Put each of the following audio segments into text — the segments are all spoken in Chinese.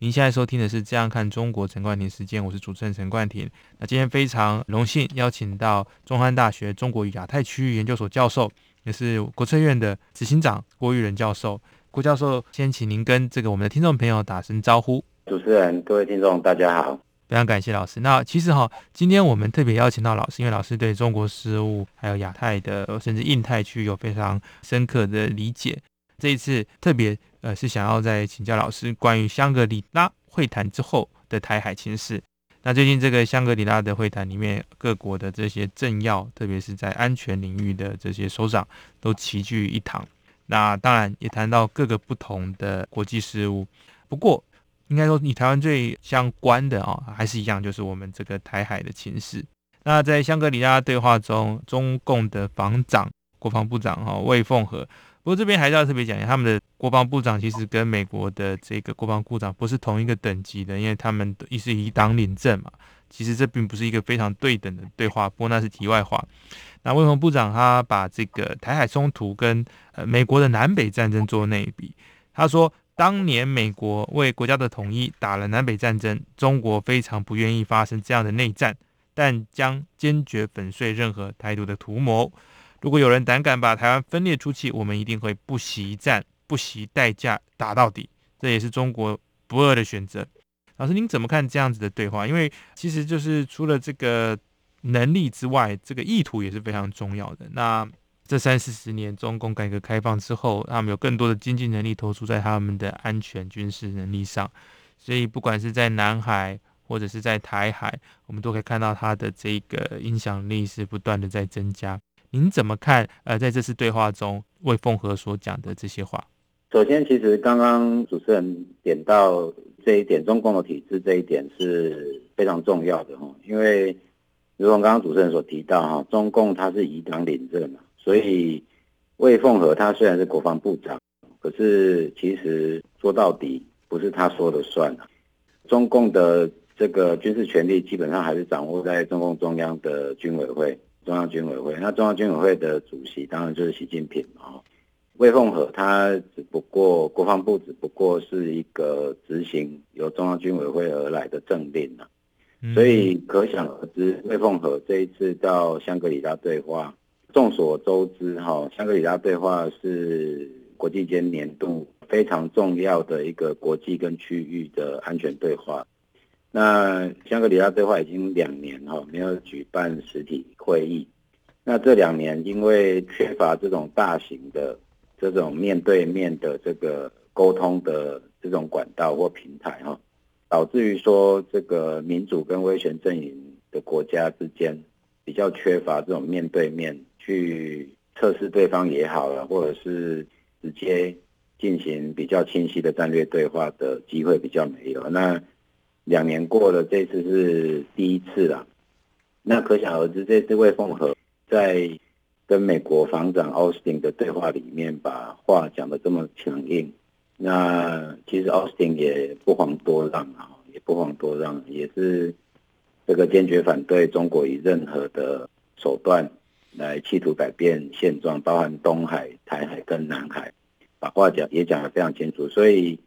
您现在收听的是《这样看中国》陈冠廷时间，我是主持人陈冠廷。那今天非常荣幸邀请到中山大学中国与亚太区域研究所教授，也是国策院的执行长郭玉仁教授。郭教授，先请您跟这个我们的听众朋友打声招呼。主持人，各位听众，大家好。非常感谢老师。那其实哈，今天我们特别邀请到老师，因为老师对中国事务还有亚太的甚至印太区有非常深刻的理解。这一次特别呃是想要再请教老师关于香格里拉会谈之后的台海情势。那最近这个香格里拉的会谈里面，各国的这些政要，特别是在安全领域的这些首长都齐聚一堂。那当然也谈到各个不同的国际事务。不过应该说，以台湾最相关的啊，还是一样，就是我们这个台海的情势。那在香格里拉对话中，中共的防长、国防部长哈魏凤和。不过这边还是要特别讲一下，他们的国防部长其实跟美国的这个国防部长不是同一个等级的，因为他们一是以党领政嘛。其实这并不是一个非常对等的对话，不过那是题外话。那魏宏部长他把这个台海冲突跟呃美国的南北战争做内比，他说当年美国为国家的统一打了南北战争，中国非常不愿意发生这样的内战，但将坚决粉碎任何台独的图谋。如果有人胆敢把台湾分裂出去，我们一定会不惜一战、不惜代价打到底。这也是中国不二的选择。老师，您怎么看这样子的对话？因为其实就是除了这个能力之外，这个意图也是非常重要的。那这三四十年，中共改革开放之后，他们有更多的经济能力投注在他们的安全军事能力上，所以不管是在南海或者是在台海，我们都可以看到它的这个影响力是不断的在增加。您怎么看？呃，在这次对话中，魏凤和所讲的这些话。首先，其实刚刚主持人点到这一点，中共的体制这一点是非常重要的哈。因为如同刚刚主持人所提到哈，中共它是以党领政嘛，所以魏凤和他虽然是国防部长，可是其实说到底不是他说了算中共的这个军事权力基本上还是掌握在中共中央的军委会。中央军委会，那中央军委会的主席当然就是习近平嘛。魏凤和他只不过国防部只不过是一个执行由中央军委会而来的政令啊，所以可想而知，魏凤和这一次到香格里拉对话，众所周知哈，香格里拉对话是国际间年度非常重要的一个国际跟区域的安全对话。那香格里拉对话已经两年哈没有举办实体会议，那这两年因为缺乏这种大型的这种面对面的这个沟通的这种管道或平台哈，导致于说这个民主跟威权阵营的国家之间比较缺乏这种面对面去测试对方也好了，或者是直接进行比较清晰的战略对话的机会比较没有那。两年过了，这次是第一次了。那可想而知，这次魏凤和在跟美国防长奥斯汀的对话里面，把话讲得这么强硬。那其实奥斯汀也不遑多让啊，也不遑多让，也是这个坚决反对中国以任何的手段来企图改变现状，包含东海、台海跟南海，把话讲也讲得非常清楚，所以。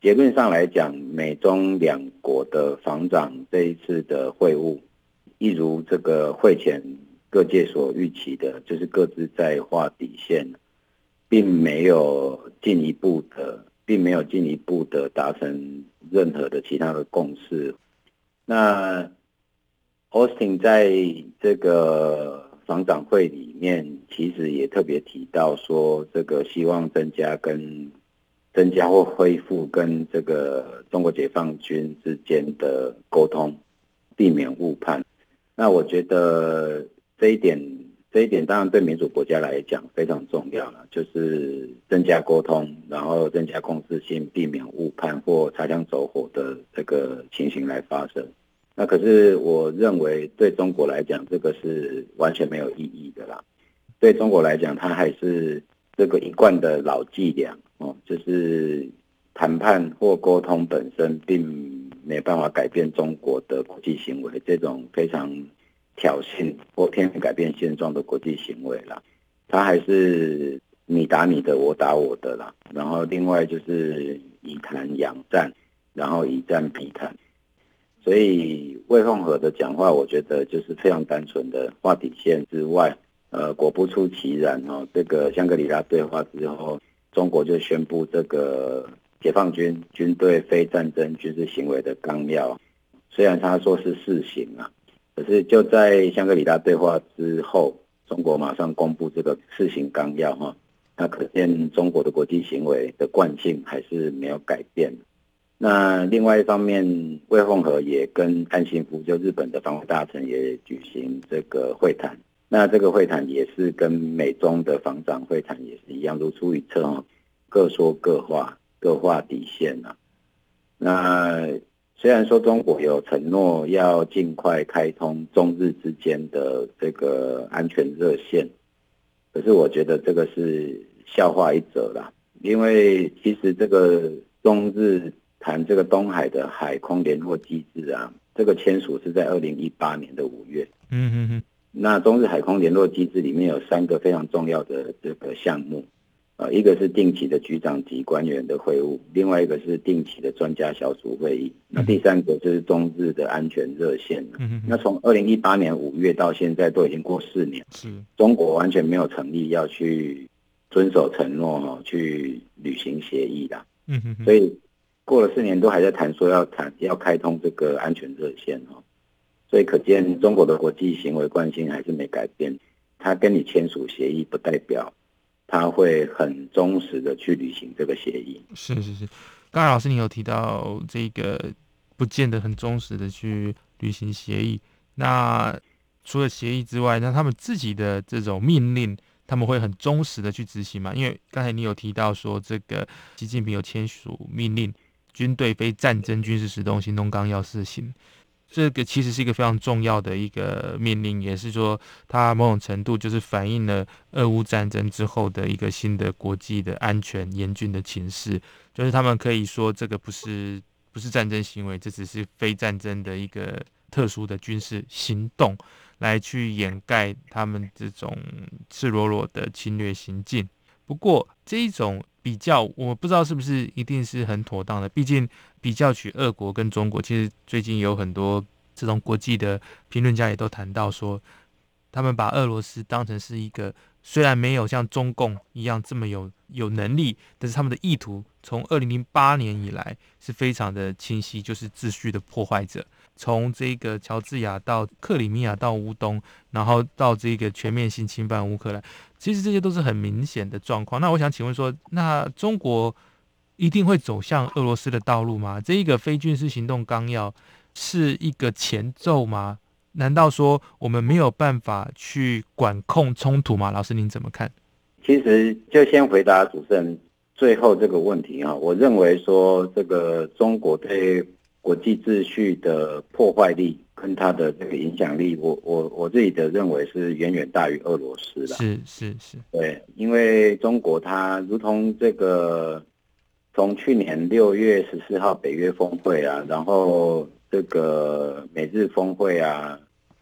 结论上来讲，美中两国的防长这一次的会晤，一如这个会前各界所预期的，就是各自在画底线，并没有进一步的，并没有进一步的达成任何的其他的共识。那 Austin 在这个防长会里面，其实也特别提到说，这个希望增加跟。增加或恢复跟这个中国解放军之间的沟通，避免误判。那我觉得这一点这一点当然对民主国家来讲非常重要了，就是增加沟通，然后增加共识性，避免误判或擦枪走火的这个情形来发生。那可是我认为对中国来讲，这个是完全没有意义的啦。对中国来讲，它还是这个一贯的老伎俩哦，就是谈判或沟通本身并没办法改变中国的国际行为，这种非常挑衅或偏改变现状的国际行为啦。他还是你打你的，我打我的啦。然后另外就是以谈养战，然后以战必谈。所以魏凤和的讲话，我觉得就是非常单纯的画底线之外。呃，果不出其然哦，这个香格里拉对话之后，中国就宣布这个解放军军队非战争军事行为的纲要。虽然他说是试行啊，可是就在香格里拉对话之后，中国马上公布这个试行纲要哈，那可见中国的国际行为的惯性还是没有改变。那另外一方面，魏凤和也跟岸信夫就日本的防卫大臣也举行这个会谈。那这个会谈也是跟美中的防长会谈也是一样，如出一辙哦，各说各话，各画底线呐。那虽然说中国有承诺要尽快开通中日之间的这个安全热线，可是我觉得这个是笑话一则啦。因为其实这个中日谈这个东海的海空联络机制啊，这个签署是在二零一八年的五月。嗯嗯嗯。那中日海空联络机制里面有三个非常重要的这个项目，呃，一个是定期的局长级官员的会晤，另外一个是定期的专家小组会议，那第三个就是中日的安全热线。那从二零一八年五月到现在都已经过四年，是中国完全没有成立要去遵守承诺哈，去履行协议的。嗯哼，所以过了四年都还在谈说要谈要开通这个安全热线哈。所以可见，中国的国际行为惯性还是没改变。他跟你签署协议，不代表他会很忠实的去履行这个协议。是是是，刚才老师你有提到这个，不见得很忠实的去履行协议。那除了协议之外，那他们自己的这种命令，他们会很忠实的去执行吗？因为刚才你有提到说，这个习近平有签署命令，军队非战争军事行动行动纲要试行。这个其实是一个非常重要的一个命令，也是说它某种程度就是反映了俄乌战争之后的一个新的国际的安全严峻的情势。就是他们可以说这个不是不是战争行为，这只是非战争的一个特殊的军事行动，来去掩盖他们这种赤裸裸的侵略行径。不过这一种。比较我不知道是不是一定是很妥当的，毕竟比较取俄国跟中国，其实最近有很多这种国际的评论家也都谈到说，他们把俄罗斯当成是一个虽然没有像中共一样这么有有能力，但是他们的意图从二零零八年以来是非常的清晰，就是秩序的破坏者。从这个乔治亚到克里米亚到乌东，然后到这个全面性侵犯乌克兰，其实这些都是很明显的状况。那我想请问说，那中国一定会走向俄罗斯的道路吗？这一个非军事行动纲要是一个前奏吗？难道说我们没有办法去管控冲突吗？老师您怎么看？其实就先回答主持人最后这个问题啊，我认为说这个中国对。国际秩序的破坏力跟它的这个影响力，我我我自己的认为是远远大于俄罗斯的。是是是，对，因为中国它如同这个从去年六月十四号北约峰会啊，然后这个美日峰会啊，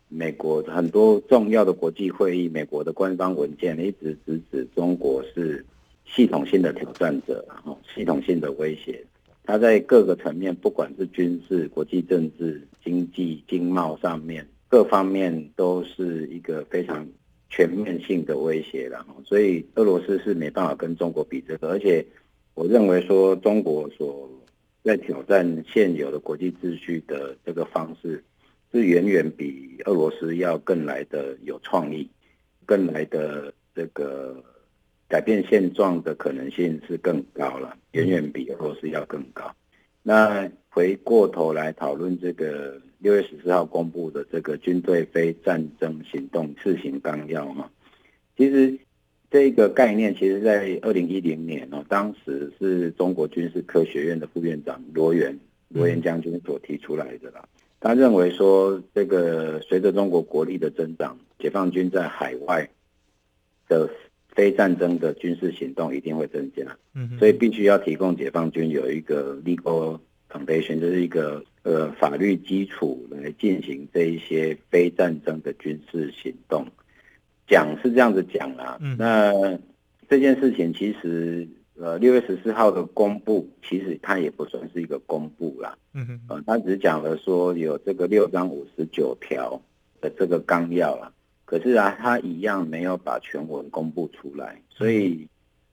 美国很多重要的国际会议，美国的官方文件一直直指中国是系统性的挑战者，然后系统性的威胁。它在各个层面，不管是军事、国际政治、经济、经贸上面，各方面都是一个非常全面性的威胁了。所以俄罗斯是没办法跟中国比这个，而且我认为说中国所在挑战现有的国际秩序的这个方式，是远远比俄罗斯要更来的有创意，更来的这个。改变现状的可能性是更高了，远远比俄罗斯要更高。那回过头来讨论这个六月十四号公布的这个军队非战争行动试行纲要哈，其实这个概念，其实在二零一零年哦，当时是中国军事科学院的副院长罗源罗源将军所提出来的啦。他认为说，这个随着中国国力的增长，解放军在海外的非战争的军事行动一定会增加，嗯，所以必须要提供解放军有一个 legal foundation，就是一个呃法律基础来进行这一些非战争的军事行动。讲是这样子讲啦，那这件事情其实。呃，六月十四号的公布，其实它也不算是一个公布啦。嗯哼，呃，他只讲了说有这个六章五十九条的这个纲要啦。可是啊，他一样没有把全文公布出来，所以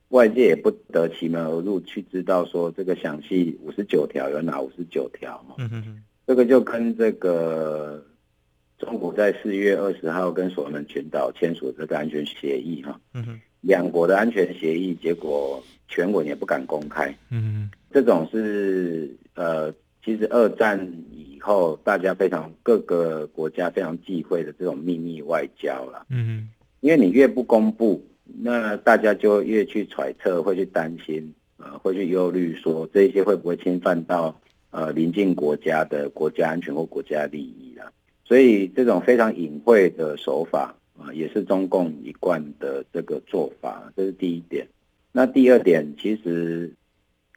外界也不得其门而入去知道说这个详细五十九条有哪五十九条。嗯嗯，这个就跟这个中国在四月二十号跟所罗门群岛签署这个安全协议哈。嗯哼。两国的安全协议，结果全文也不敢公开。嗯，这种是呃，其实二战以后大家非常各个国家非常忌讳的这种秘密外交了。嗯，因为你越不公布，那大家就越去揣测，会去担心，呃，会去忧虑说这些会不会侵犯到呃邻近国家的国家安全或国家利益了。所以这种非常隐晦的手法。啊，也是中共一贯的这个做法，这是第一点。那第二点，其实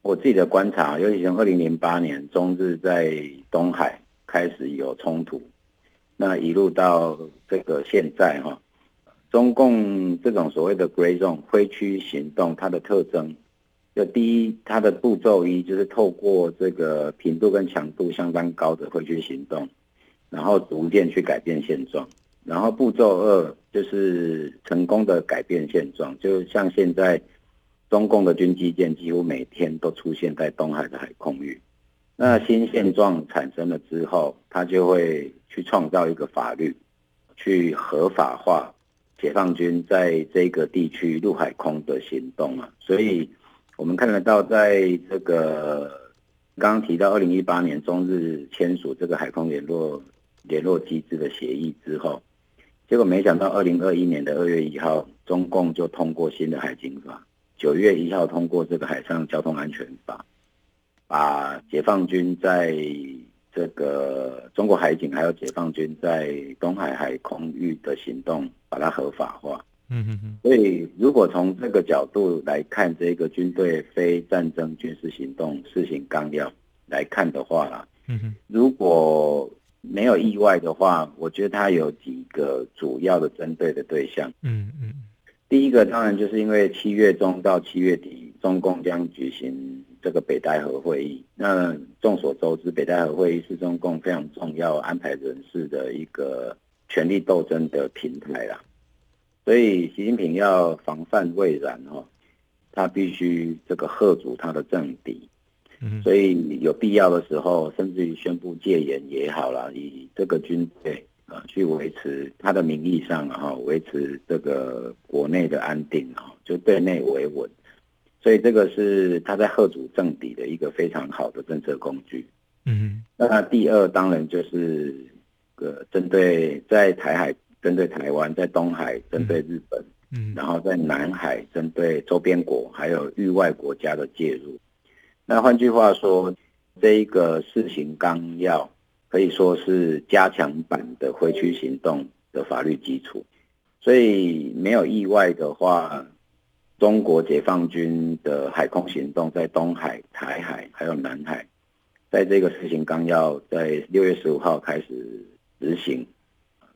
我自己的观察，尤其从二零零八年中日在东海开始有冲突，那一路到这个现在哈，中共这种所谓的 “gray zone” 灰区行动，它的特征，就第一，它的步骤一就是透过这个频度跟强度相当高的灰区行动，然后逐渐去改变现状。然后步骤二就是成功的改变现状，就像现在中共的军机舰几乎每天都出现在东海的海空域。那新现状产生了之后，他就会去创造一个法律，去合法化解放军在这个地区陆海空的行动啊。所以我们看得到，在这个刚刚提到二零一八年中日签署这个海空联络联络机制的协议之后。结果没想到，二零二一年的二月一号，中共就通过新的海警法；九月一号通过这个海上交通安全法，把解放军在这个中国海警还有解放军在东海海空域的行动，把它合法化。嗯嗯嗯。所以，如果从这个角度来看，这个军队非战争军事行动试行纲要来看的话啦，嗯哼，如果。没有意外的话，我觉得它有几个主要的针对的对象。嗯嗯，第一个当然就是因为七月中到七月底，中共将举行这个北戴河会议。那众所周知，北戴河会议是中共非常重要安排人事的一个权力斗争的平台啦。所以习近平要防范未然哦，他必须这个贺阻他的政敌。所以有必要的时候，甚至于宣布戒严也好了，以这个军队啊去维持他的名义上哈，维持这个国内的安定啊，就对内维稳。所以这个是他在贺主政敌的一个非常好的政策工具。嗯，那第二当然就是个针对在台海针对台湾，在东海针对日本，嗯，然后在南海针对周边国还有域外国家的介入。那换句话说，这一个事情纲要可以说是加强版的回区行动的法律基础，所以没有意外的话，中国解放军的海空行动在东海、台海还有南海，在这个事情纲要在六月十五号开始执行，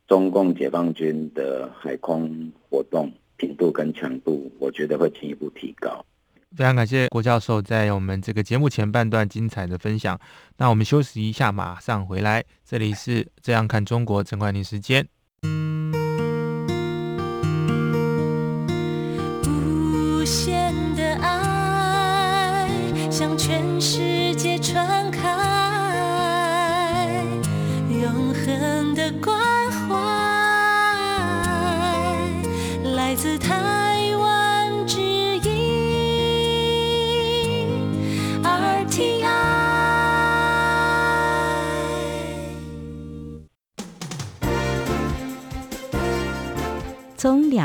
中共解放军的海空活动频度跟强度，我觉得会进一步提高。非常感谢郭教授在我们这个节目前半段精彩的分享。那我们休息一下，马上回来。这里是这样看中国，陈冠宁时间。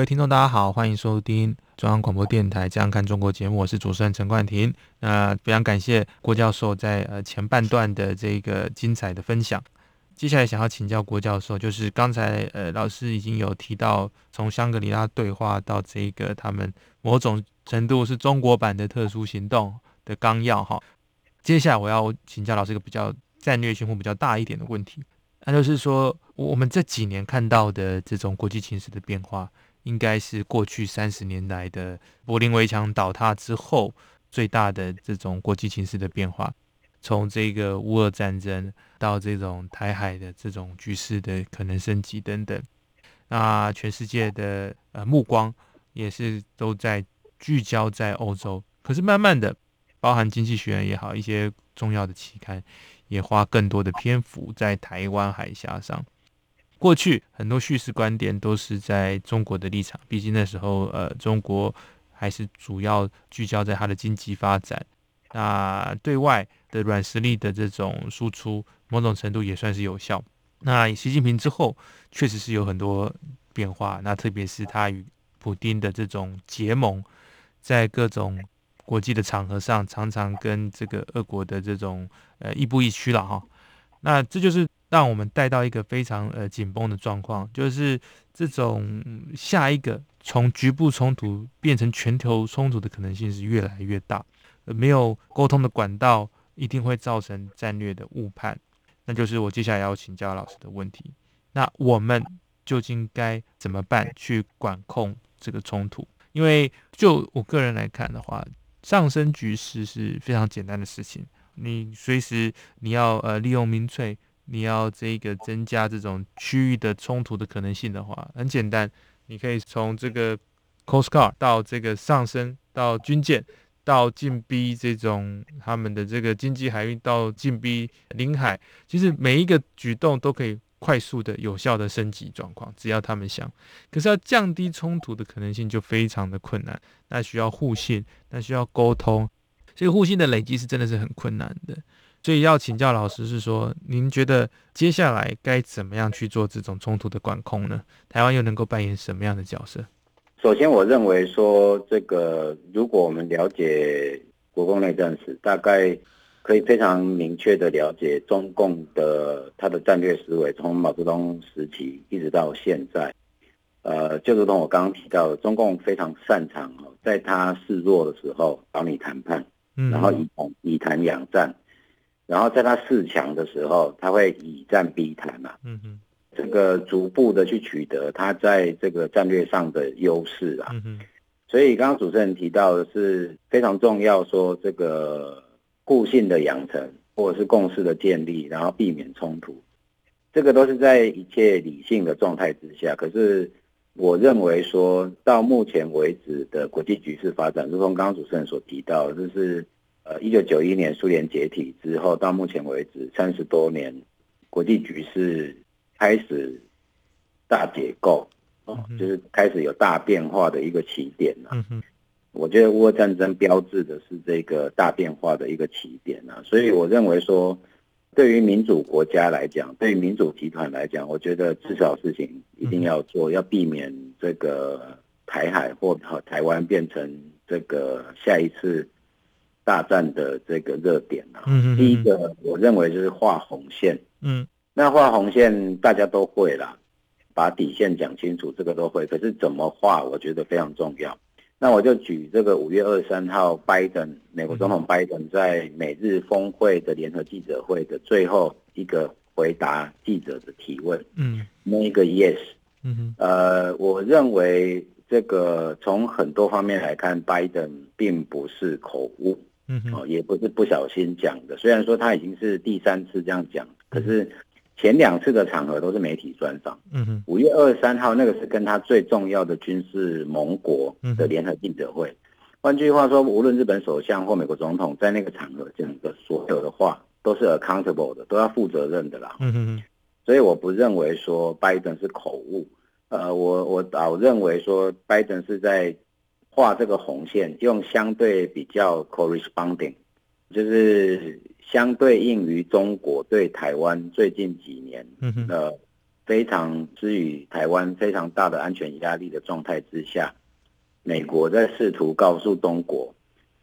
各位听众，大家好，欢迎收听中央广播电台《这样看中国》节目，我是主持人陈冠廷。那非常感谢郭教授在呃前半段的这个精彩的分享。接下来想要请教郭教授，就是刚才呃老师已经有提到，从香格里拉对话到这个他们某种程度是中国版的特殊行动的纲要哈。接下来我要请教老师一个比较战略性或比较大一点的问题，那就是说我们这几年看到的这种国际情势的变化。应该是过去三十年来的柏林围墙倒塌之后最大的这种国际情势的变化，从这个乌俄战争到这种台海的这种局势的可能升级等等，那全世界的呃目光也是都在聚焦在欧洲。可是慢慢的，包含经济学人也好，一些重要的期刊也花更多的篇幅在台湾海峡上。过去很多叙事观点都是在中国的立场，毕竟那时候呃中国还是主要聚焦在它的经济发展，那对外的软实力的这种输出，某种程度也算是有效。那习近平之后确实是有很多变化，那特别是他与普丁的这种结盟，在各种国际的场合上，常常跟这个俄国的这种呃亦步亦趋了哈。那这就是让我们带到一个非常呃紧绷的状况，就是这种下一个从局部冲突变成全球冲突的可能性是越来越大。呃，没有沟通的管道，一定会造成战略的误判。那就是我接下来要请教老师的问题。那我们究竟该怎么办去管控这个冲突？因为就我个人来看的话，上升局势是非常简单的事情。你随时你要呃利用民粹，你要这个增加这种区域的冲突的可能性的话，很简单，你可以从这个 coast guard 到这个上升到军舰，到进逼这种他们的这个经济海域，到进逼领海，其实每一个举动都可以快速的、有效的升级状况，只要他们想。可是要降低冲突的可能性就非常的困难，那需要互信，那需要沟通。所以互信的累积是真的是很困难的，所以要请教老师是说，您觉得接下来该怎么样去做这种冲突的管控呢？台湾又能够扮演什么样的角色？首先，我认为说，这个如果我们了解国共内战史，大概可以非常明确的了解中共的它的战略思维，从毛泽东时期一直到现在，呃，就如同我刚刚提到的，中共非常擅长哦，在他示弱的时候找你谈判。然后以谈以谈养战，然后在他四强的时候，他会以战逼谈嘛，嗯哼，这个逐步的去取得他在这个战略上的优势啊，嗯哼，所以刚刚主持人提到的是非常重要，说这个互信的养成或者是共识的建立，然后避免冲突，这个都是在一切理性的状态之下。可是我认为说到目前为止的国际局势发展，如同刚刚主持人所提到，就是。呃，一九九一年苏联解体之后，到目前为止三十多年，国际局势开始大解构，哦，就是开始有大变化的一个起点了。我觉得乌俄战争标志的是这个大变化的一个起点啊，所以我认为说，对于民主国家来讲，对于民主集团来讲，我觉得至少事情一定要做，要避免这个台海或和台湾变成这个下一次大战的这个热点啊。嗯第一个，我认为就是画红线。嗯那画红线大家都会啦，把底线讲清楚，这个都会。可是怎么画，我觉得非常重要。那我就举这个五月二十三号，拜登美国总统拜登在美日峰会的联合记者会的最后一个回答记者的提问，嗯那个 yes，嗯哼呃，我认为这个从很多方面来看，拜登并不是口误，嗯哦，也不是不小心讲的。虽然说他已经是第三次这样讲，可是前两次的场合都是媒体专访。嗯哼五月二十三号那个是跟他最重要的军事盟国的联合记者会。换句话说，无论日本首相或美国总统在那个场合讲的所有的话，都是 accountable 的，都要负责任的啦。嗯哼所以我不认为说拜登是口误，呃，我我倒认为说拜登是在画这个红线，用相对比较 corresponding，就是相对应于中国对台湾最近几年嗯哼。呃非常施予台湾非常大的安全压力的状态之下，美国在试图告诉中国，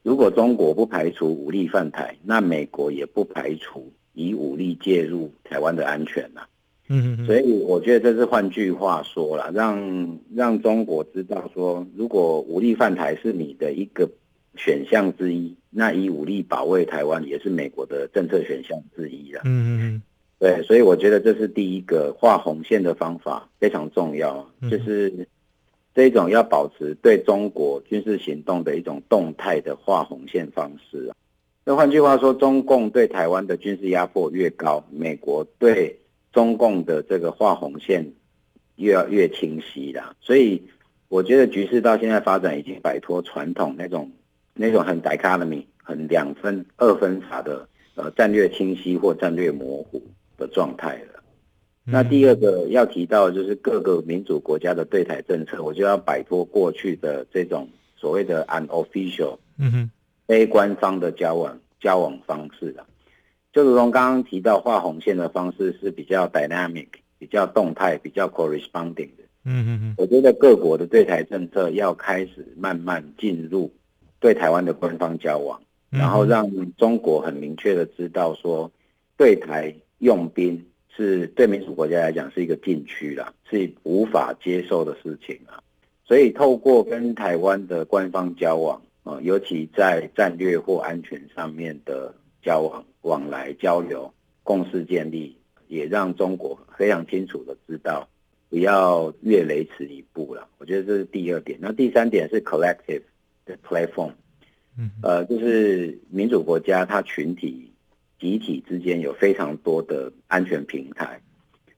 如果中国不排除武力犯台，那美国也不排除以武力介入台湾的安全呐、嗯哼所以我觉得这是换句话说了，让让中国知道说，如果武力犯台是你的一个选项之一，那以武力保卫台湾也是美国的政策选项之一了。嗯嗯对，所以我觉得这是第一个画红线的方法非常重要，嗯就是这种要保持对中国军事行动的一种动态的画红线方式啊。那换句话说，中共对台湾的军事压迫越高，美国对中共的这个画红线越要越清晰啦。所以我觉得局势到现在发展已经摆脱传统那种那种很 dichotomy、很两分二分法的呃战略清晰或战略模糊的状态了。那第二个要提到就是各个民主国家的对台政策，我就要摆脱过去的这种所谓的 unofficial 嗯哼非官方的交往交往方式了。就如同刚刚提到画红线的方式是比较 dynamic、比较动态、比较 corresponding 的。嗯嗯嗯我觉得各国的对台政策要开始慢慢进入对台湾的官方交往，嗯然后让中国很明确的知道说，对台用兵是对民主国家来讲是一个禁区啦，是无法接受的事情啊。所以透过跟台湾的官方交往啊、呃尤其在战略或安全上面的交往、往来、交流、共识建立，也让中国非常清楚的知道。不要越雷池一步了。我觉得这是第二点。那第三点是 collective 的 platform，嗯呃，就是民主国家它群体、集体之间有非常多的安全平台。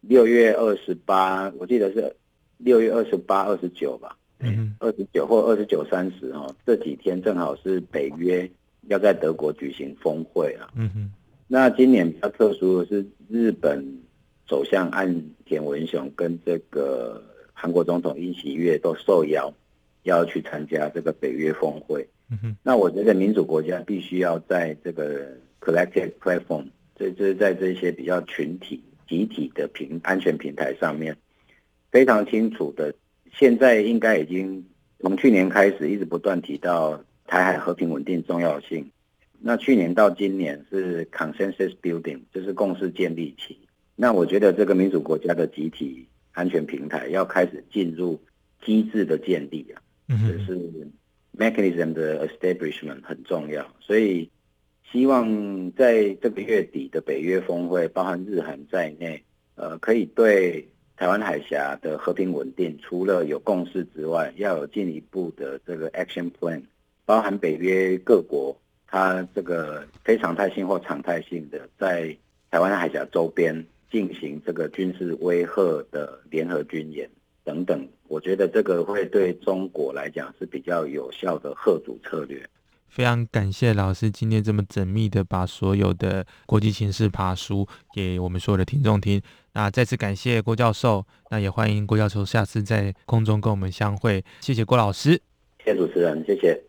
六月二十八，我记得是六月二十八、二十九吧，嗯二十九或二十九、三十哦，这几天正好是北约要在德国举行峰会啊。嗯哼那今年比较特殊的是，日本首相岸田文雄跟这个韩国总统尹锡悦都受邀要去参加这个北约峰会。嗯哼那我觉得民主国家必须要在这个 collective platform，这就是在这些比较群体、集体的平安全平台上面，非常清楚的，现在应该已经从去年开始一直不断提到台海和平稳定重要性。那去年到今年是 consensus building，就是共识建立期。那我觉得这个民主国家的集体安全平台要开始进入机制的建立啊。就是 mechanism 的 establishment 很重要，所以希望在这个月底的北约峰会，包含日韩在内，呃，可以对台湾海峡的和平稳定，除了有共识之外，要有进一步的这个 action plan，包含北约各国，它这个非常态性或常态性的在台湾海峡周边进行这个军事威吓的联合军演等等，我觉得这个会对中国来讲是比较有效的贺阻策略。非常感谢老师今天这么缜密的把所有的国际情势爬书给我们所有的听众听。那再次感谢郭教授，那也欢迎郭教授下次在空中跟我们相会。谢谢郭老师。谢谢主持人，谢谢。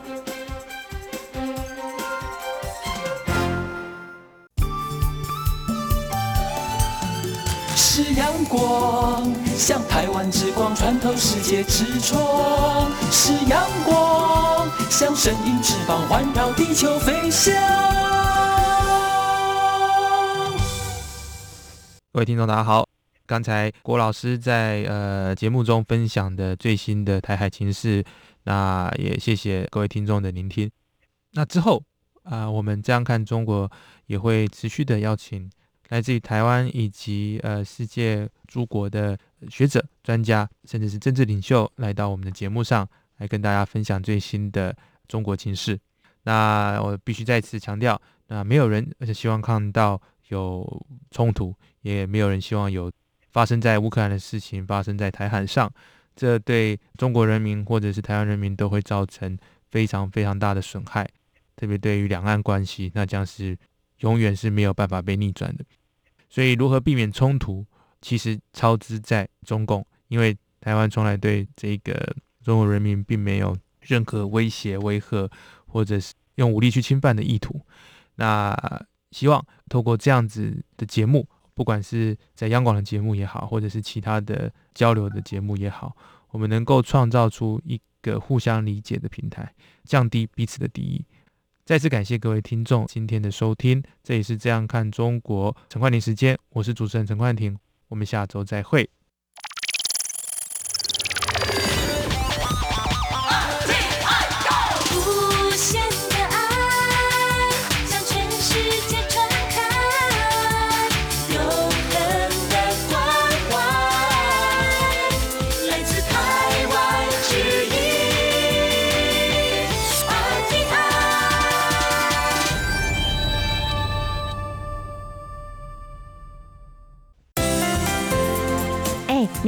光，像台湾之光穿透世界之窗；是阳光，像神鹰翅膀环绕地球飞翔。各位听众，大家好。刚才郭老师在呃节目中分享的最新的台海情势，那也谢谢各位听众的聆听。那之后啊、我们这样看中国也会持续的邀请来自于台湾以及呃世界诸国的学者、专家，甚至是政治领袖来到我们的节目上来跟大家分享最新的中国情势。那我必须再次强调，那没有人而且希望看到有冲突，也没有人希望有发生在乌克兰的事情发生在台海上，这对中国人民或者是台湾人民都会造成非常非常大的损害，特别对于两岸关系，那将是永远是没有办法被逆转的。所以，如何避免冲突，其实操之在中共，因为台湾从来对这个中国人民并没有任何威胁、威吓，或者是用武力去侵犯的意图。那希望透过这样子的节目，不管是在央广的节目也好，或者是其他的交流的节目也好，我们能够创造出一个互相理解的平台，降低彼此的敌意。再次感谢各位听众今天的收听，这里是这样看中国陈冠廷时间，我是主持人陈冠廷，我们下周再会。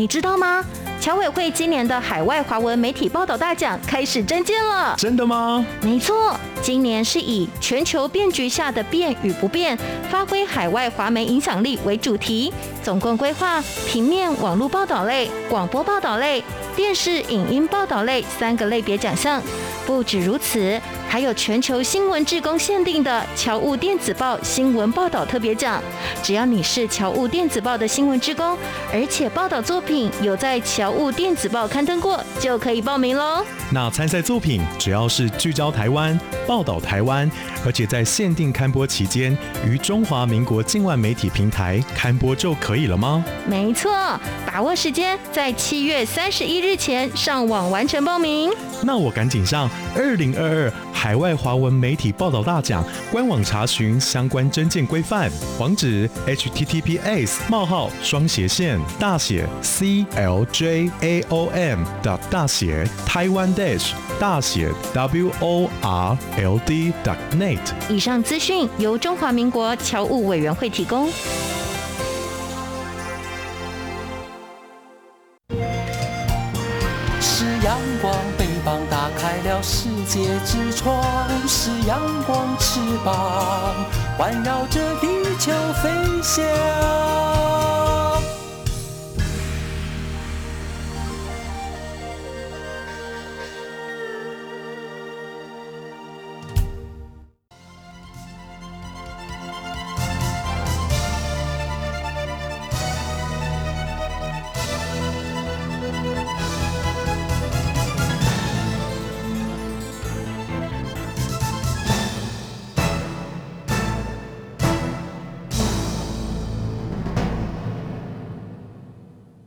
你知道吗？侨委会今年的海外华文媒体报道大奖开始征件了。真的吗？没错，今年是以全球变局下的变与不变，发挥海外华媒影响力为主题，总共规划平面、网络报道类、广播报道类、电视影音报道类三个类别奖项。不止如此，还有全球新闻志工限定的侨务电子报新闻报道特别奖。只要你是侨务电子报的新闻志工，而且报道作品有在侨务电子报刊登过，就可以报名喽。那参赛作品只要是聚焦台湾、报道台湾，而且在限定刊播期间于中华民国境外媒体平台刊播就可以了吗？没错，把握时间，在七月三十一日前上网完成报名。那我赶紧上二零二二海外华文媒体报道大奖官网查询相关征件规范，网址 https 冒号双斜线大写 c l j a o m 的大写台湾 dash 大写 w o r l d net。以上资讯由中华民国侨务委员会提供。界之窗；是阳光，翅膀环绕着地球飞翔。